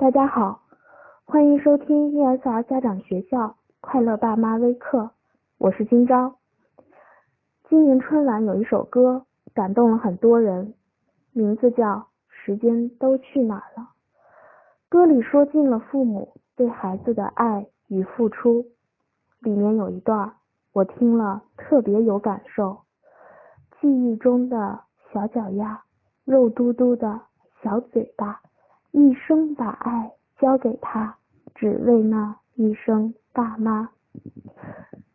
大家好，欢迎收听 ESR 家长学校快乐爸妈微课，我是金钊。今年春晚有一首歌感动了很多人，名字叫《时间都去哪儿了》。歌里说尽了父母对孩子的爱与付出，里面有一段我听了特别有感受。记忆中的小脚丫，肉嘟嘟的小嘴巴。一生把爱交给他，只为那一声爸妈。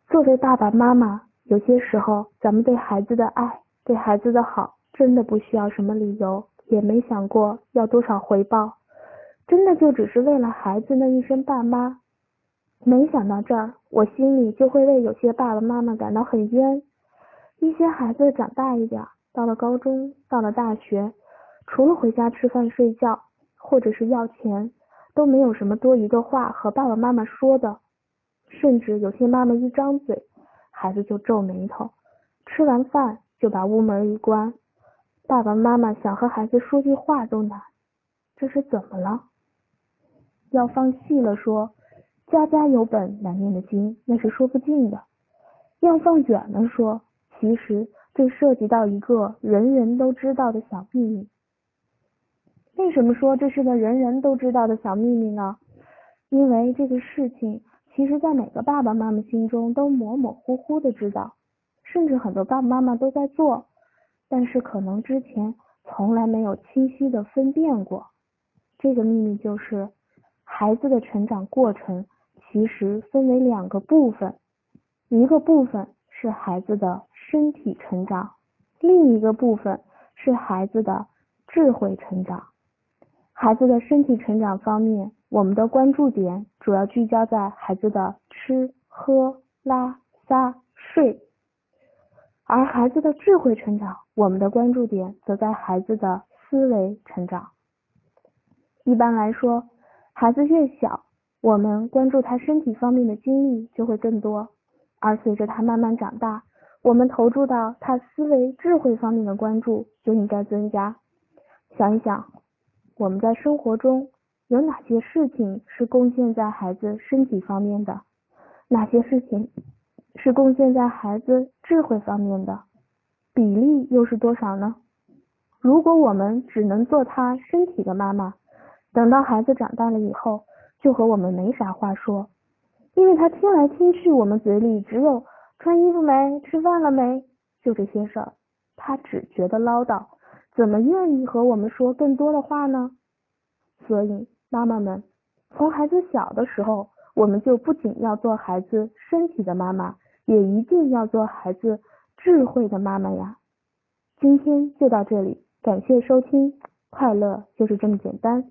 作为爸爸妈妈，有些时候咱们对孩子的爱、对孩子的好，真的不需要什么理由，也没想过要多少回报，真的就只是为了孩子那一声爸妈。没想到这儿，我心里就会为有些爸爸妈妈感到很冤。一些孩子长大一点，到了高中，到了大学，除了回家吃饭睡觉。或者是要钱，都没有什么多余的话和爸爸妈妈说的，甚至有些妈妈一张嘴，孩子就皱眉头，吃完饭就把屋门一关，爸爸妈妈想和孩子说句话都难，这是怎么了？要放细了说，家家有本难念的经，那是说不尽的；要放远了说，其实这涉及到一个人人都知道的小秘密。为什么说这是个人人都知道的小秘密呢？因为这个事情，其实在每个爸爸妈妈心中都模模糊糊的知道，甚至很多爸爸妈妈都在做，但是可能之前从来没有清晰的分辨过。这个秘密就是，孩子的成长过程其实分为两个部分，一个部分是孩子的身体成长，另一个部分是孩子的智慧成长。孩子的身体成长方面，我们的关注点主要聚焦在孩子的吃喝拉撒睡，而孩子的智慧成长，我们的关注点则在孩子的思维成长。一般来说，孩子越小，我们关注他身体方面的精力就会更多，而随着他慢慢长大，我们投注到他思维智慧方面的关注就应该增加。想一想。我们在生活中有哪些事情是贡献在孩子身体方面的？哪些事情是贡献在孩子智慧方面的？比例又是多少呢？如果我们只能做他身体的妈妈，等到孩子长大了以后，就和我们没啥话说，因为他听来听去，我们嘴里只有穿衣服没、吃饭了没，就这些事儿，他只觉得唠叨。怎么愿意和我们说更多的话呢？所以，妈妈们，从孩子小的时候，我们就不仅要做孩子身体的妈妈，也一定要做孩子智慧的妈妈呀。今天就到这里，感谢收听，快乐就是这么简单。